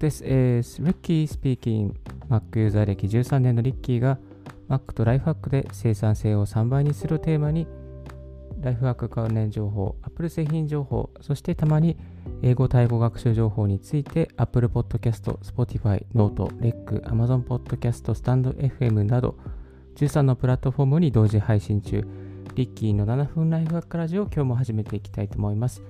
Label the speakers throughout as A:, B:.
A: this is Ricky speaking. Mac ユーザー歴13年のリッキーが Mac とライフハックで生産性を3倍にするテーマにライフハック関連情報、Apple 製品情報、そしてたまに英語・タイ語学習情報について Apple Podcast、Spotify、Note、REC、Amazon Podcast、StandFM など13のプラットフォームに同時配信中、リッキーの7分ライフハックラジオを今日も始めていきたいと思います。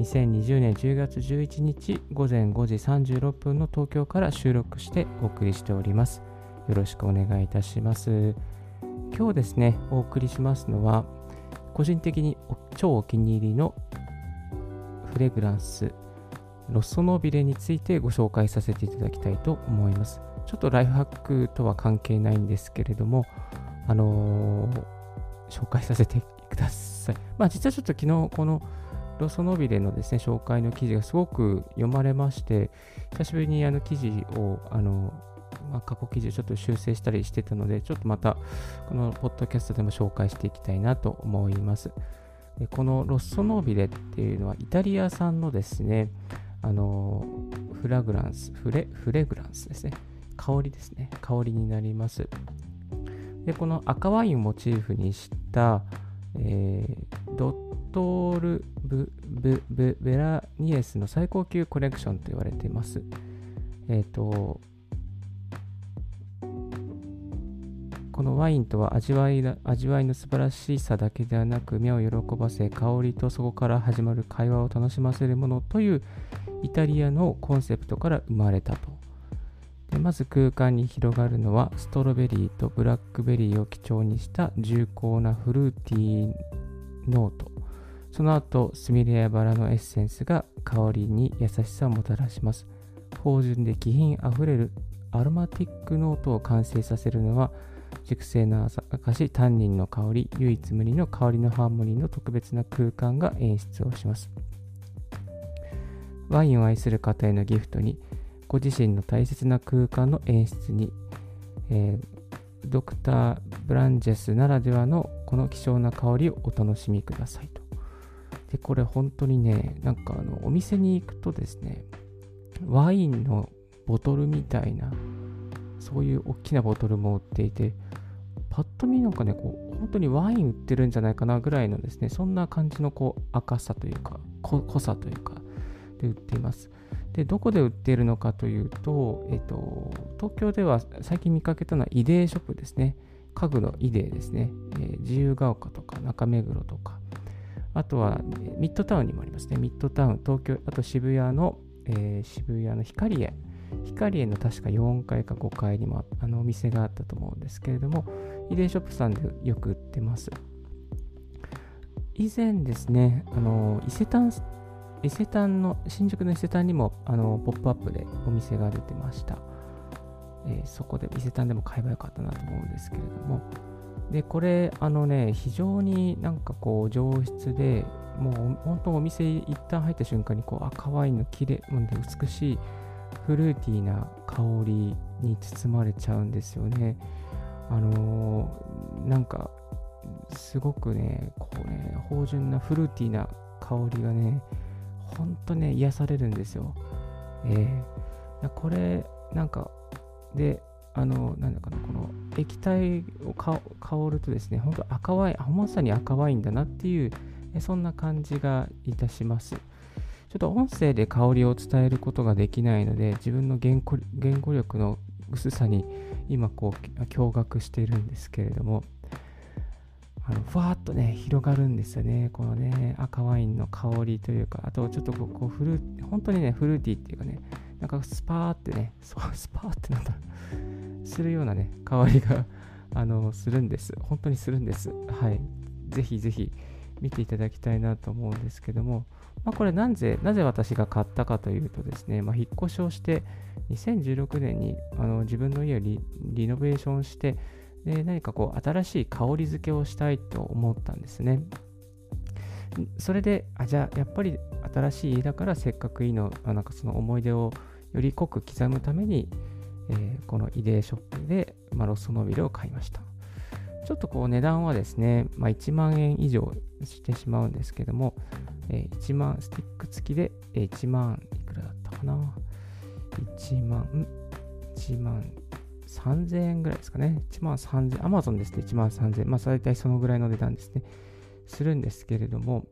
A: 2020年10月11日午前5時36分の東京から収録してお送りしております。よろしくお願いいたします。今日ですね、お送りしますのは、個人的に超お気に入りのフレグランス、ロッソノービレについてご紹介させていただきたいと思います。ちょっとライフハックとは関係ないんですけれども、あのー、紹介させてください。まあ実はちょっと昨日このロソノビレのですね、紹介の記事がすごく読まれまして、久しぶりにあの記事を、あの、まあ、過去記事をちょっと修正したりしてたので、ちょっとまた、このポッドキャストでも紹介していきたいなと思います。でこのロッソノービレっていうのは、イタリア産のですね、あの、フラグランス、フレ、フレグランスですね。香りですね。香りになります。で、この赤ワインをモチーフにした、えー、ドットールブ・ブ・ブ・ベラニエスの最高級コレクションと言われています。えっ、ー、と、このワインとは味わい味わいの素晴らしさだけではなく目を喜ばせ香りとそこから始まる会話を楽しませるものというイタリアのコンセプトから生まれたとでまず空間に広がるのはストロベリーとブラックベリーを基調にした重厚なフルーティーノートその後スミレやバラのエッセンスが香りに優しさをもたらします芳醇で気品あふれるアロマティックノートを完成させるのは熟成の証タンニンの香り唯一無二の香りのハーモニーの特別な空間が演出をしますワインを愛する方へのギフトにご自身の大切な空間の演出に、えー、ドクター・ブランジェスならではのこの希少な香りをお楽しみください。で、これ本当にね、なんかあのお店に行くとですね、ワインのボトルみたいな、そういう大きなボトルも売っていて、パッと見なんかね、こう、本当にワイン売ってるんじゃないかなぐらいのですね、そんな感じのこう赤さというか、濃さというか、で売っています。で、どこで売っているのかというと、えっ、と、東京では最近見かけたのはイデーショップですね。家具のイデーですね。えー、自由が丘とか中目黒とか。あとは、ミッドタウンにもありますね。ミッドタウン、東京、あと渋谷の、えー、渋谷の光栄。光栄の確か4階か5階にもあのお店があったと思うんですけれども、イデーショップさんでよく売ってます。以前ですね、あの伊勢丹伊勢丹の、新宿の伊勢丹にも、あの、ポップアップでお店が出てました。えー、そこで伊勢丹でも買えばよかったなと思うんですけれども。で、これ、あのね、非常になんかこう、上質で、もう本当お店一旦入った瞬間にこう赤ワインの綺麗、美しいフルーティーな香りに包まれちゃうんですよね。あのー、なんか、すごくね、こうね、芳醇なフルーティーな香りがね、本当ね、癒されるんですよ。えー、これ、なんか、で、あの、なんだかな、この液体を香るとですね、本当赤ワイン、まさに赤ワインだなっていう、そんな感じがいたします。ちょっと音声で香りを伝えることができないので、自分の言語言語力の薄さに今こう驚愕しているんですけれども、あのふわっとね、広がるんですよね。このね、赤ワインの香りというか、あとちょっとこうフル本当にね、フルーティーっていうかね、なんかスパーってね、スパーってなんだするようなね、香りがあのするんです。本当にするんです。はい。ぜひぜひ見ていただきたいなと思うんですけども、まあ、これなぜ、なぜ私が買ったかというとですね、まあ、引っ越しをして、2016年にあの自分の家をリノベーションして、で何かこう新しい香り付けをしたいと思ったんですね。それで、あじゃあやっぱり新しい家だからせっかくいいの、なんかその思い出をより濃く刻むために、えー、このイデーショップで、まあ、ロスノビルを買いました。ちょっとこう値段はですね、まあ、1万円以上してしまうんですけども、えー、1万、スティック付きで1万いくらだったかな。1万、1万3000円ぐらいですかね。1万3000、アマゾンですね、1万3000。まあ、大体そのぐらいの値段ですね。するんですけれども、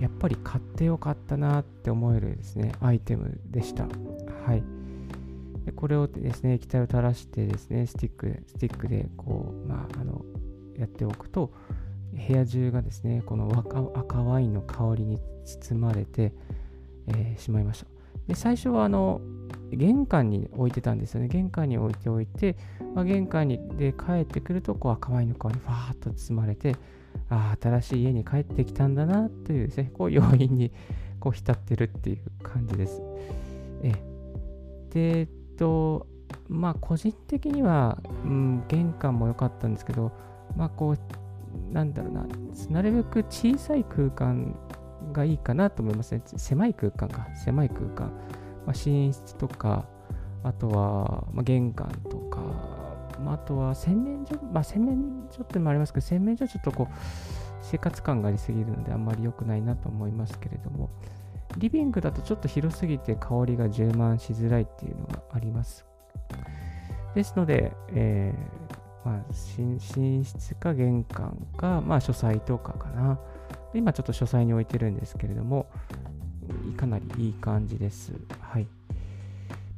A: やっぱり買ってよかったなって思えるですね、アイテムでした。はい。でこれをですね、液体を垂らしてですね、スティック、スティックでこう、まあ、あの、やっておくと、部屋中がですね、この赤ワインの香りに包まれて、えー、しまいました。で、最初はあの、玄関に置いてたんですよね。玄関に置いておいて、まあ、玄関にで帰ってくると、こう赤ワインの香りにファーッと包まれて、あ、新しい家に帰ってきたんだなというですね、こう要因にこう浸ってるっていう感じです。えで、えっと、まあ個人的には、うん、玄関も良かったんですけど、まあこう、なんだろうな、なるべく小さい空間がいいかなと思いますね。狭い空間か、狭い空間。まあ、寝室とか、あとは、まあ、玄関とか、あ、あとは洗面所、まあ、洗面所ってのもありますけど、洗面所ちょっとこう、生活感がありすぎるのであんまり良くないなと思いますけれども、リビングだとちょっと広すぎて香りが充満しづらいっていうのがあります。ですので、えー、まあ、寝室か玄関か、まあ、書斎とかかな。今ちょっと書斎に置いてるんですけれども、かなりいい感じです。はい。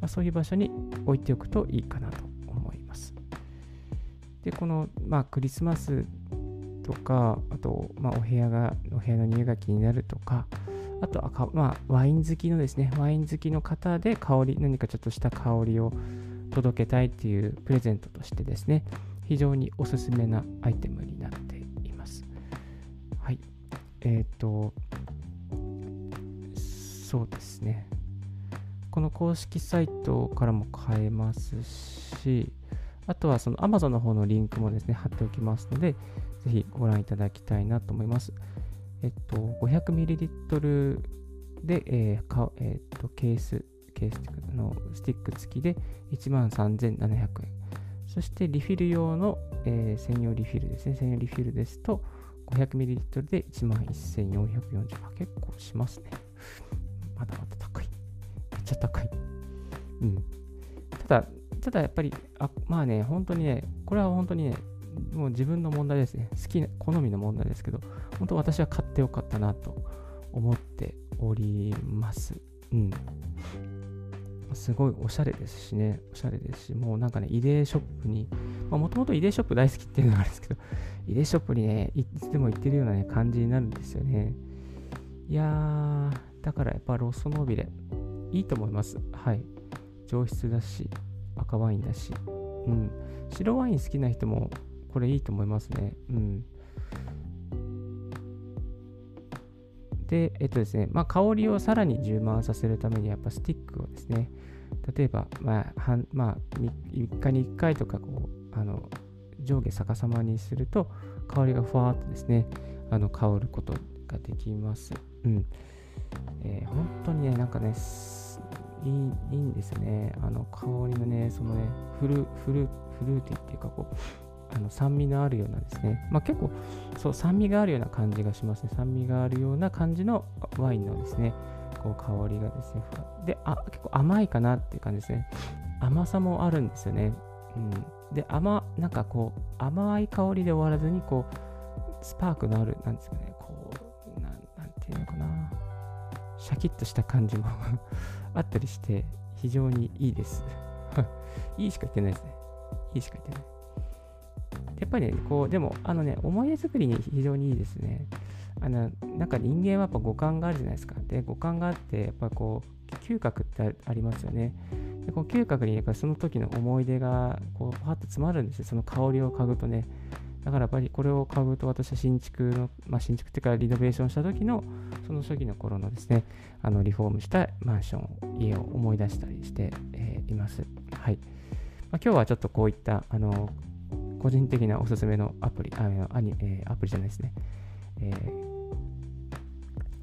A: まあ、そういう場所に置いておくといいかなと。で、この、まあ、クリスマスとか、あと、まあ、お部屋が、お部屋の入学気になるとか、あとは、まあ、ワイン好きのですね、ワイン好きの方で香り、何かちょっとした香りを届けたいっていうプレゼントとしてですね、非常におすすめなアイテムになっています。はい。えっ、ー、と、そうですね。この公式サイトからも買えますし、あとはその Amazon の方のリンクもですね、貼っておきますので、ぜひご覧いただきたいなと思います。えっと、500ml で、えーかえっと、ケース、ケースのスティック付きで13,700円。そしてリフィル用の、えー、専用リフィルですね。専用リフィルですと 500ml で11,440円。結構しますね。まだまだ高い。めっちゃ高い。うん。ただ、ただやっぱり、あまあね、本当にね、これは本当にね、もう自分の問題ですね。好きな、好みの問題ですけど、本当私は買ってよかったなと思っております。うん。すごいおしゃれですしね、おしゃれですし、もうなんかね、イデーショップに、もともとイデーショップ大好きっていうのがあるんですけど、イデーショップにね、いつでも行ってるような、ね、感じになるんですよね。いやー、だからやっぱロスノービレ、いいと思います。はい。上質だし、赤ワインだし。うん。白ワイン好きな人もこれいいと思いますね。うん。で、えっとですね、まあ、香りをさらに充満させるために、やっぱスティックをですね、例えば、まあ、はんまあ、3日に1回とか、こう、あの、上下逆さまにすると、香りがふわっとですね、あの、香ることができます。うん。えー、本当にね、なんかね、いいいいんですね。あの香りのね、そのね、フル、フル、フルーティーっていうか、こう、あの酸味のあるようなですね、まあ、結構そう酸味があるような感じがしますね。酸味があるような感じのワインのですね、こう香りがですね、であ、結構甘いかなっていう感じですね。甘さもあるんですよね。うん、で、甘、なんかこう、甘い香りで終わらずに、こう、スパークのある、なんですかね、こう、なんていうのかな、シャキッとした感じも あったりして、非常にいいです。いいしか言ってないですね。いいしか言ってない。やっぱりね、こう、でも、あのね、思い出作りに非常にいいですね。あの、なんか人間はやっぱ五感があるじゃないですか。で、五感があって、やっぱこう、嗅覚ってありますよね。でこう嗅覚にやっぱその時の思い出が、こう、パッと詰まるんですよ。その香りを嗅ぐとね。だからやっぱりこれを嗅ぐと私は新築の、まあ、新築っていうかリノベーションした時のその初期の頃のですね、あのリフォームしたマンション、家を思い出したりして、え、います。はい。まあ、今日はちょっとこういったあの個人的なおすすめのアプリ、あのアニえー、アプリじゃないですね、え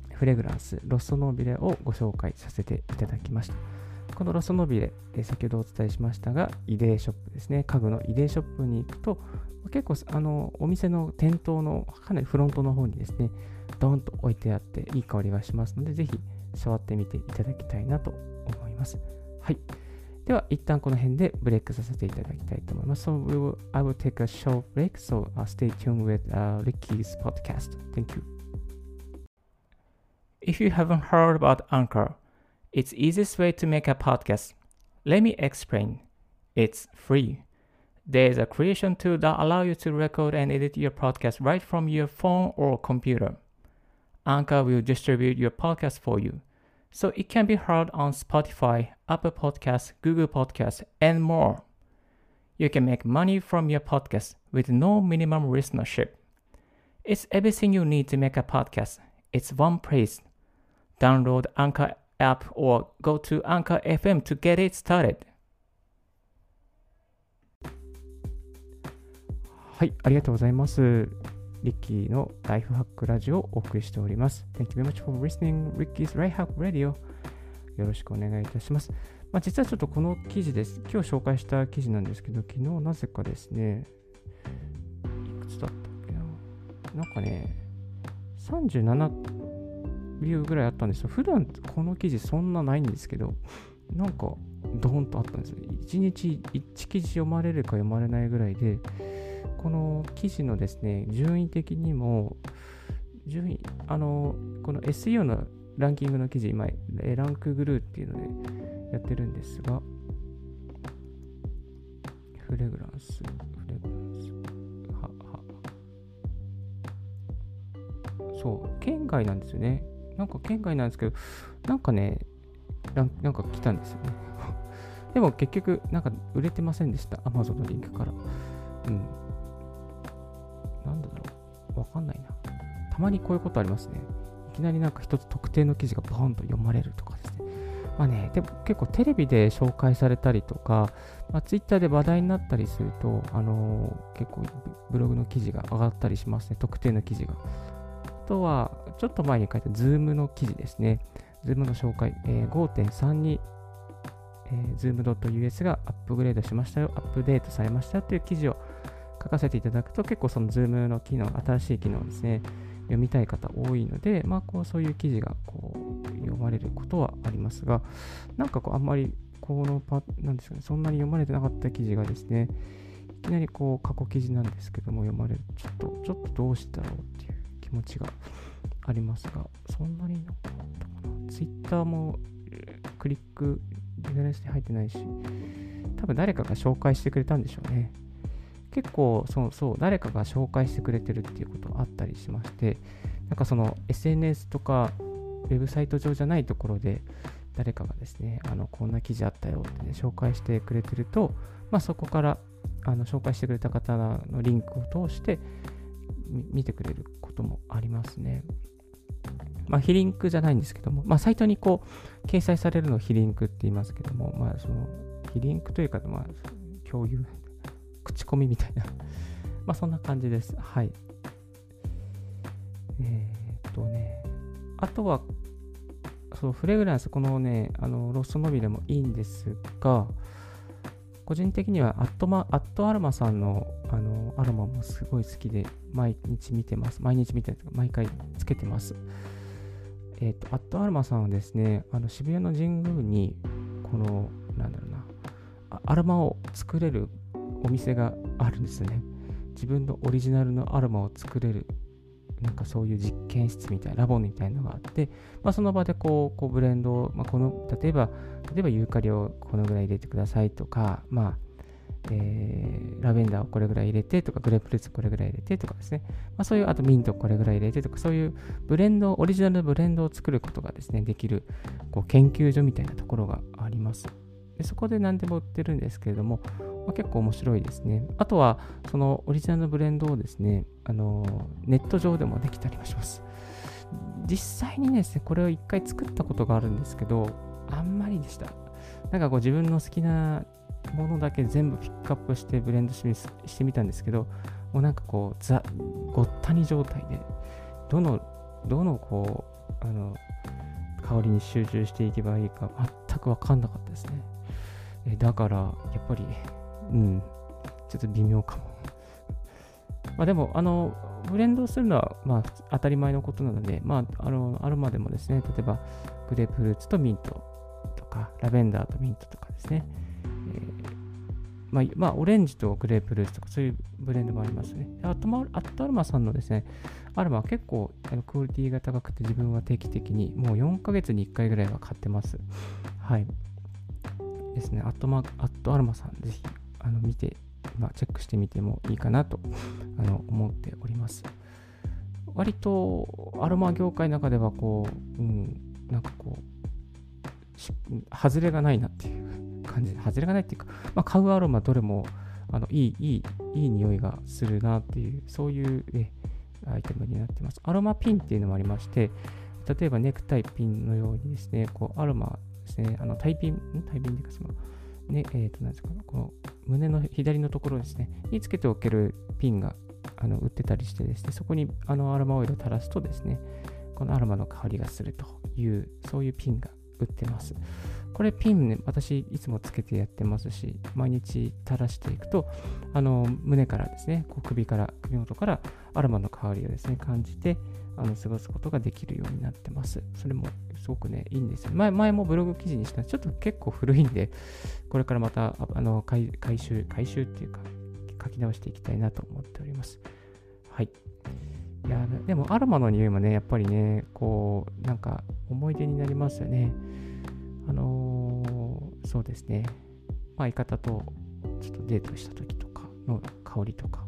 A: ー、フレグランス、ロストノービレをご紹介させていただきました。このロストノービレ、えー、先ほどお伝えしましたが、イデーショップですね。家具のイデーショップに行くと、結構あのお店の店頭のかなりフロントの方にですね、ドーンと置いてあっていい香りがしますので、ぜひ触ってみていただきたいなと思います。はい。では、一旦この辺でブレイクさせていただきたいと思います。So, we will, I will take a short break, so、uh, stay tuned with、uh, Ricky's podcast. Thank you. If you haven't heard about Anchor, it's easiest way to make a podcast. Let me explain. It's free. There's a creation tool that allows you to record and edit your podcast right from your phone or computer. Anchor will distribute your podcast for you so it can be heard on Spotify, Apple Podcasts, Google Podcasts, and more. You can make money from your podcast with no minimum listenership. It's everything you need to make a podcast. It's one place. Download Anchor app or go to Anchor FM to get it started. はい、ありがとうございます。リッキーのライフハックラジオをお送りしております。Thank you very much for listening Ricky's Life Hack Radio. よろしくお願いいたします。まあ、実はちょっとこの記事です。今日紹介した記事なんですけど、昨日なぜかですね、いくつだったっけな。なんかね、37ビューぐらいあったんですよ。普段この記事そんなないんですけど、なんかドーンとあったんですよ。1日1記事読まれるか読まれないぐらいで、この記事のですね、順位的にも、順位、あの、この SEO のランキングの記事、今、ランクグルーっていうのでやってるんですが、フレグランス、フレグランス、は、は、そう、県外なんですよね。なんか県外なんですけど、なんかね、なんか来たんですよね。でも結局、なんか売れてませんでした。Amazon のリンクから。うん。わかんないな。たまにこういうことありますね。いきなりなんか一つ特定の記事がボーンと読まれるとかですね。まあね、でも結構テレビで紹介されたりとか、まあ、ツイッターで話題になったりすると、あのー、結構ブログの記事が上がったりしますね。特定の記事が。あとは、ちょっと前に書いた Zoom の記事ですね。Zoom の紹介、えー、5.3に、えー、Zoom.us がアップグレードしましたよ、アップデートされましたよという記事を書かせていただくと結構その Zoom の機能、新しい機能ですね、読みたい方多いので、まあこうそういう記事がこう読まれることはありますが、なんかこうあんまりこのパ、なんですかね、そんなに読まれてなかった記事がですね、いきなりこう過去記事なんですけども読まれるちょっと、ちょっとどうしたろうっていう気持ちがありますが、そんなになかったかな。Twitter もクリック、デザインして入ってないし、多分誰かが紹介してくれたんでしょうね。結構そうそう誰かが紹介してくれてるっていうことあったりしましてなんかその SNS とかウェブサイト上じゃないところで誰かがですねあのこんな記事あったよって、ね、紹介してくれてると、まあ、そこからあの紹介してくれた方のリンクを通して見てくれることもありますね。まあ、非リンクじゃないんですけども、まあ、サイトにこう、掲載されるのを非リンクって言いますけども、まあ、その、非リンクというか、まあ、共有口コミみたいな まあそんな感じです。はい。えー、っとね、あとは、そう、フレグランス、このね、あの、ロストノビでもいいんですが、個人的にはアットマ、アットアロマさんのあのアロマもすごい好きで、毎日見てます。毎日見て、毎回つけてます。えっ、ー、と、アットアロマさんはですね、あの渋谷の神宮に、この、なんだろうな、アロマを作れるお店があるんですね。自分のオリジナルのアロマを作れる、なんかそういう実験室みたいな、ラボみたいなのがあって、まあ、その場でこう、こうブレンドを、まあ、この、例えば、例えばユーカリをこのぐらい入れてくださいとか、まあ、えー、ラベンダーをこれぐらい入れてとか、グレープフルーツこれぐらい入れてとかですね。まあ、そういう、あとミントこれぐらい入れてとか、そういうブレンド、オリジナルのブレンドを作ることがですね、できるこう研究所みたいなところがあります。でそこで何でも売ってるんですけれども、まあ、結構面白いですね。あとは、そのオリジナルのブレンドをですね、あのネット上でもできたりもします。実際にですね、これを一回作ったことがあるんですけど、あんまりでした。なんかこう自分の好きなものだけ全部ピックアップしてブレンドしてみたんですけど、もうなんかこう、ザ・ごったに状態で、どの、どのこう、あの、香りに集中していけばいいか全く分かんなかったですね。えだから、やっぱりうん、ちょっと微妙かも。まあでも、あの、ブレンドするのは、まあ、当たり前のことなので、まあ、あの、アロマでもですね、例えば、グレープフルーツとミントとか、ラベンダーとミントとかですね。えーまあ、まあ、オレンジとグレープフルーツとかそういうブレンドもありますね。あと、アットアルマさんのですね、アルマは結構あのクオリティが高くて自分は定期的にもう4ヶ月に1回ぐらいは買ってます。はい。ですね、アットマークアットアルマさん、ぜひあの見て、まあ、チェックしてみてもいいかなと あの思っております。割とアロマ業界の中ではこう、うん、なんかこう、外れがないなっていう 感じで、外れがないっていうか、まあ、買うアロマどれもあのいい、いい、いい匂いがするなっていう、そういうえアイテムになってます。アロマピンっていうのもありまして、例えばネクタイピンのようにですね、こうアロマですね、あのタイピン、タイピンでかその、ね、えっ、ー、と、なんですか、この胸の左のところですね、につけておけるピンがあの売ってたりしてですね、そこにあのアロマオイルを垂らすとですね、このアロマの香りがするという、そういうピンが売ってます。これピンね、私いつもつけてやってますし、毎日垂らしていくと、あの胸からですね、こう首から、首元からアロマの香りをですね、感じて、あの過ごすことができるようになってます。それもすごくね、いいんですよ。前前もブログ記事にしたちょっと結構古いんで、これからまたあの回回収、回収っていうか、書き直していきたいなと思っております。はい。いや、でもアロマの匂いもね、やっぱりね、こう、なんか思い出になりますよね。あのー、そうですね。まあ、相方とちょっとデートした時とかの香りとか、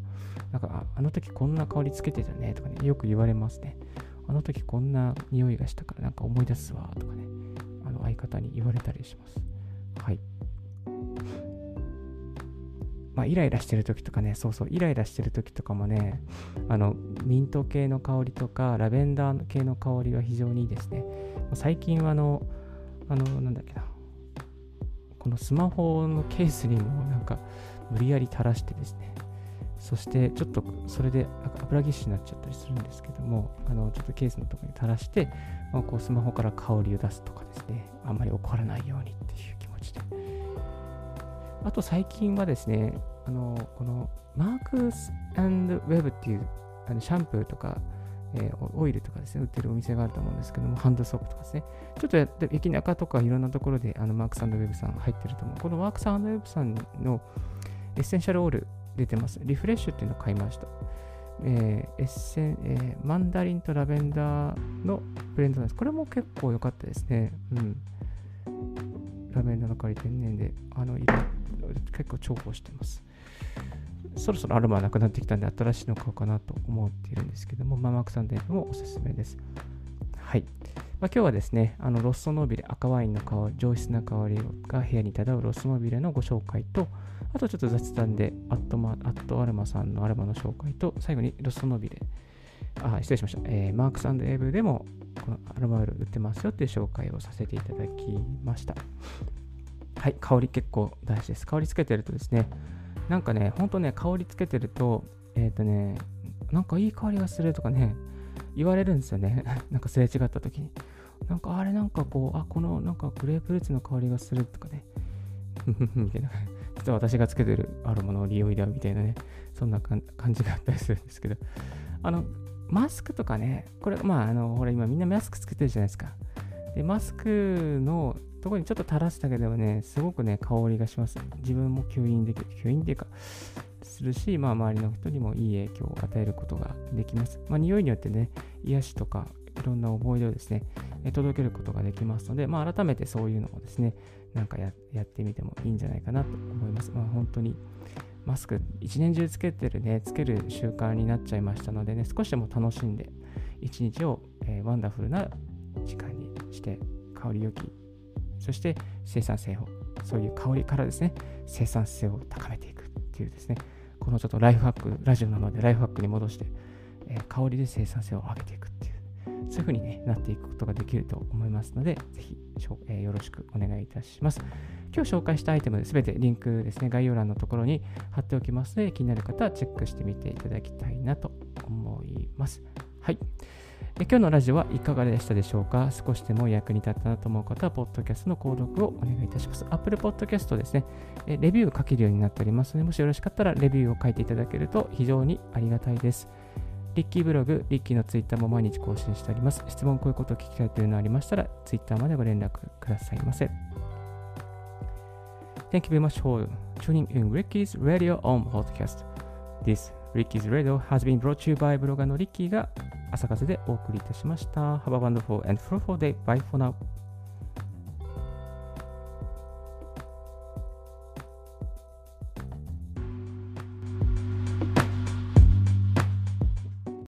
A: なんか、あの時こんな香りつけてたねとかね、よく言われますね。あの時こんな匂いがしたからなんか思い出すわとかね、あの相方に言われたりします。はい。まあ、イライラしてる時とかね、そうそう、イライラしてる時とかもね、あの、ミント系の香りとか、ラベンダー系の香りは非常にいいですね。最近はあの、あの、なんだっけな、このスマホのケースにもなんか、無理やり垂らしてですね、そしてちょっとそれで油ぎっしゅになっちゃったりするんですけども、あのちょっとケースのところに垂らして、まあ、こうスマホから香りを出すとかですね、あんまり怒らないようにっていう気持ちで。あと最近はですね、あのこのマークスウェブっていうあのシャンプーとか、えー、オイルとかですね、売ってるお店があると思うんですけども、ハンドソープとかですね、ちょっとやって駅中とかいろんなところであのマークスウェブさん入ってると思う。このマークスウェブさんのエッセンシャルオイル出てます。リフレッシュっていうのを買いました。えー、エッセン、えー、マンダリンとラベンダーのブレンドなんです。これも結構良かったですね。うん。ラベンダーの香り天然で、あの、色、結構重宝してます。そろそろアロマなくなってきたんで、新しいの買おうかなと思っているんですけども、ママクサンデーもおすすめです。はい。まあ、今日はですね、あのロッソノービレ、赤ワインの香り、上質な香りが部屋に漂うロッソノービレのご紹介と、あとちょっと雑談でアットマ、アットアルマさんのアルマの紹介と、最後にロッソノービレ、あ、失礼しました。えー、マークスエーブでもこのアルマオイル売ってますよっていう紹介をさせていただきました。はい、香り結構大事です。香りつけてるとですね、なんかね、ほんとね、香りつけてると、えっ、ー、とね、なんかいい香りがするとかね、言われるんですよね。なんかすれ違った時に。なんかあれなんかこう、あ、このなんかグレープフルーツの香りがするとかね。みたいな。実は私がつけてるあるものを利用だみたいなね、そんな感じがあったりするんですけど、あの、マスクとかね、これ、まあ、あの、ほら、今みんなマスクつけてるじゃないですか。で、マスクのところにちょっと垂らすだけでもね、すごくね、香りがします。自分も吸引できる、吸引っていうか、するし、まあ、周りの人にもいい影響を与えることができます。まあ、匂いによってね、癒しとか、いろんな思い出をですね、届けることができますので、まあ、改めてそういうのをですね、なんかやってみてもいいんじゃないかなと思います。まあ、本当にマスク一年中つけてるね、つける習慣になっちゃいましたのでね、少しでも楽しんで、一日を、えー、ワンダフルな時間にして、香り良き、そして生産性を、そういう香りからですね、生産性を高めていくっていうですね、このちょっとライフハック、ラジオなのでライフハックに戻して、えー、香りで生産性を上げていくっていう、そういう風に、ね、なっていくことができると思いますので、ぜひ、えー、よろしくお願いいたします。今日紹介したアイテムすべてリンクですね、概要欄のところに貼っておきますので、気になる方はチェックしてみていただきたいなと思います。はい。今日のラジオはいかがでしたでしょうか？少しでも役に立ったなと思う方は、ポッドキャストの購読をお願いいたします。Apple Podcast ですね、レビューを書けるようになっておりますので、もしよろしかったらレビューを書いていただけると非常にありがたいです。リッキーブログ、リッキーのツイッターも毎日更新しております。質問、こういうことを聞きたいというのがありましたら、ツイッターまでご連絡くださいませ。Thank you very much for tuning in Ricky's Radio on Podcast. This Ricky's Radio has been brought to you by ブロガーのリッキーが朝風でお送りいたしました。Have a wonderful and fruitful day. Bye for now.